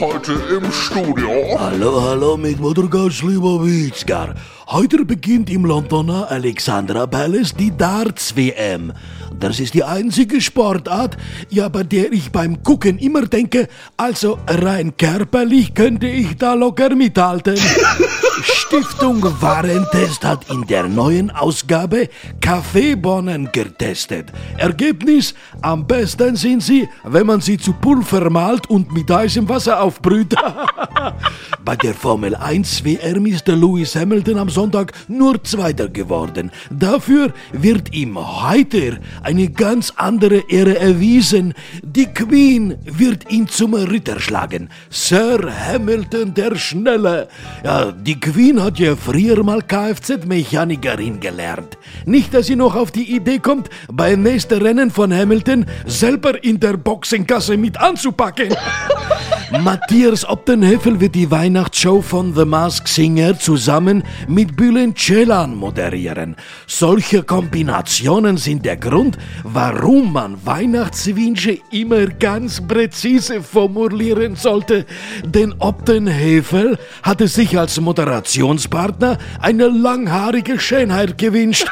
Heute im Studio. Hallo, hallo mit Motorgast, lieber Witzgar. Heute beginnt im Londoner Alexandra Palace die Darts-WM. Das ist die einzige Sportart, ja, bei der ich beim Gucken immer denke, also rein körperlich könnte ich da locker mithalten. Stiftung Warentest hat in der neuen Ausgabe Kaffeebohnen getestet. Ergebnis, am besten sind sie, wenn man sie zu Pulver malt und mit heißem Wasser aufbrüht. Bei der Formel 1 WM ist der Lewis Hamilton am Sonntag nur Zweiter geworden. Dafür wird ihm heute eine ganz andere Ehre erwiesen. Die Queen wird ihn zum Ritter schlagen. Sir Hamilton der Schnelle. Ja, die Queen hat ja früher mal Kfz-Mechanikerin gelernt. Nicht, dass sie noch auf die Idee kommt, beim nächsten Rennen von Hamilton selber in der Boxengasse mit anzupacken. Matthias Optenhöfel wird die Weihnachtsshow von The Mask Singer zusammen mit Bülent Ceylan moderieren. Solche Kombinationen sind der Grund, warum man Weihnachtswünsche immer ganz präzise formulieren sollte. Denn Optenhöfel hatte sich als Moderationspartner eine langhaarige Schönheit gewünscht.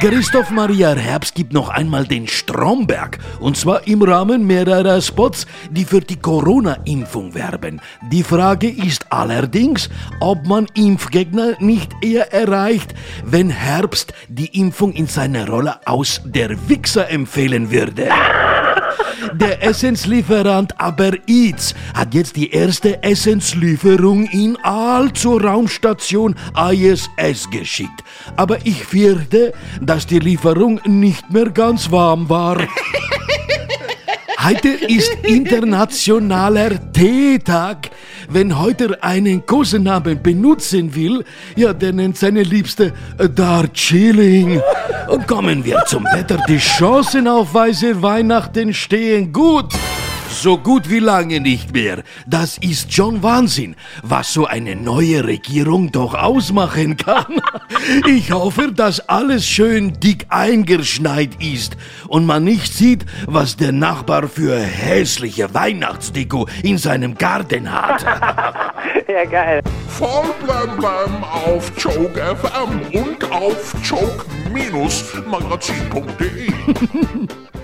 Christoph Maria Herbst gibt noch einmal den Stromberg und zwar im Rahmen mehrerer Spots, die für die Corona-Impfung werben. Die Frage ist allerdings, ob man Impfgegner nicht eher erreicht, wenn Herbst die Impfung in seiner Rolle aus der Wichser empfehlen würde. Der Essenslieferant Aber Eats hat jetzt die erste Essenslieferung in Aal zur Raumstation ISS geschickt. Aber ich fürchte, dass die Lieferung nicht mehr ganz warm war. Heute ist internationaler Teetag. Wenn heute einen Kosenamen benutzen will, ja, der nennt seine Liebste Darjeeling. Kommen wir zum Wetter. Die Chancen auf weiße Weihnachten stehen gut. So gut wie lange nicht mehr. Das ist schon Wahnsinn, was so eine neue Regierung doch ausmachen kann. Ich hoffe, dass alles schön dick eingeschneit ist und man nicht sieht, was der Nachbar für hässliche Weihnachtsdeko in seinem Garten hat. Ja, geil. Voll blem blem auf Joke FM und auf joke-magazin.de.